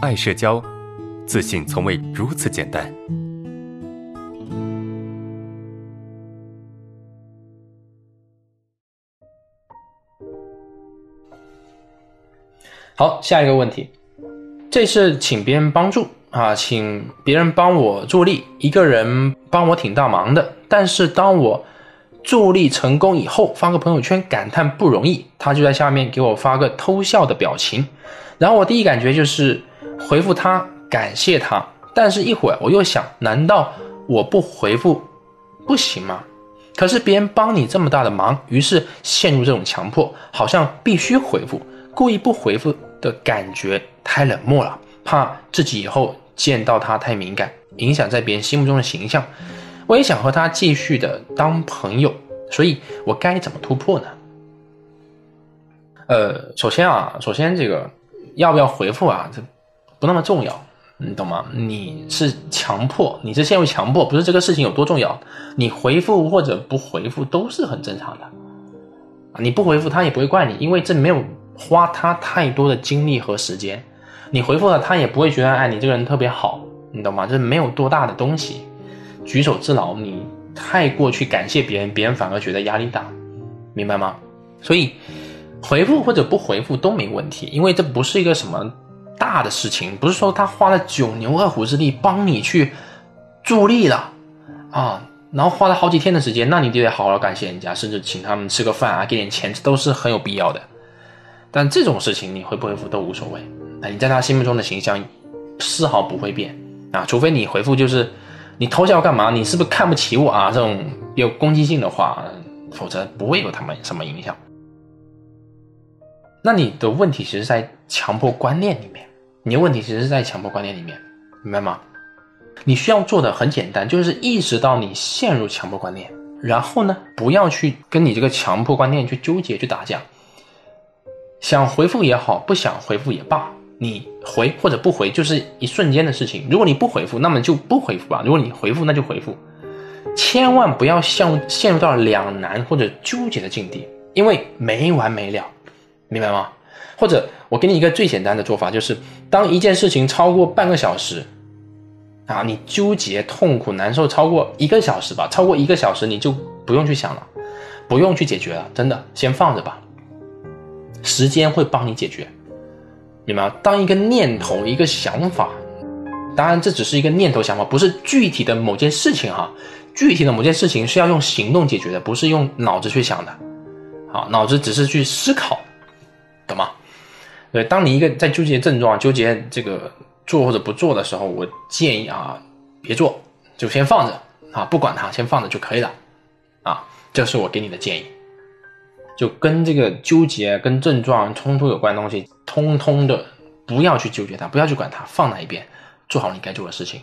爱社交，自信从未如此简单。好，下一个问题，这是请别人帮助啊，请别人帮我助力，一个人帮我挺大忙的，但是当我助力成功以后，发个朋友圈感叹不容易，他就在下面给我发个偷笑的表情，然后我第一感觉就是回复他。感谢他，但是一会儿我又想，难道我不回复不行吗？可是别人帮你这么大的忙，于是陷入这种强迫，好像必须回复，故意不回复的感觉太冷漠了，怕自己以后见到他太敏感，影响在别人心目中的形象。我也想和他继续的当朋友，所以我该怎么突破呢？呃，首先啊，首先这个要不要回复啊，这不那么重要。你懂吗？你是强迫，你是陷入强迫，不是这个事情有多重要，你回复或者不回复都是很正常的。你不回复他也不会怪你，因为这没有花他太多的精力和时间。你回复了他也不会觉得，哎，你这个人特别好，你懂吗？这没有多大的东西，举手之劳。你太过去感谢别人，别人反而觉得压力大，明白吗？所以回复或者不回复都没问题，因为这不是一个什么。大的事情不是说他花了九牛二虎之力帮你去助力了啊，然后花了好几天的时间，那你就得好好感谢人家，甚至请他们吃个饭啊，给点钱，这都是很有必要的。但这种事情你回不回复都无所谓，啊，你在他心目中的形象丝毫不会变啊，除非你回复就是你偷笑干嘛？你是不是看不起我啊？这种有攻击性的话，否则不会有他们什么影响。那你的问题其实在强迫观念里面。你的问题其实是在强迫观念里面，明白吗？你需要做的很简单，就是意识到你陷入强迫观念，然后呢，不要去跟你这个强迫观念去纠结、去打架。想回复也好，不想回复也罢，你回或者不回就是一瞬间的事情。如果你不回复，那么就不回复吧；如果你回复，那就回复。千万不要陷陷入到两难或者纠结的境地，因为没完没了，明白吗？或者我给你一个最简单的做法，就是当一件事情超过半个小时，啊，你纠结、痛苦、难受超过一个小时吧，超过一个小时你就不用去想了，不用去解决了，真的，先放着吧。时间会帮你解决，明白吗？当一个念头、一个想法，当然这只是一个念头、想法，不是具体的某件事情哈。具体的某件事情是要用行动解决的，不是用脑子去想的。好，脑子只是去思考，懂吗？对，当你一个在纠结症状、纠结这个做或者不做的时候，我建议啊，别做，就先放着啊，不管它，先放着就可以了，啊，这是我给你的建议。就跟这个纠结、跟症状冲突有关的东西，通通的不要去纠结它，不要去管它，放在一边，做好你该做的事情。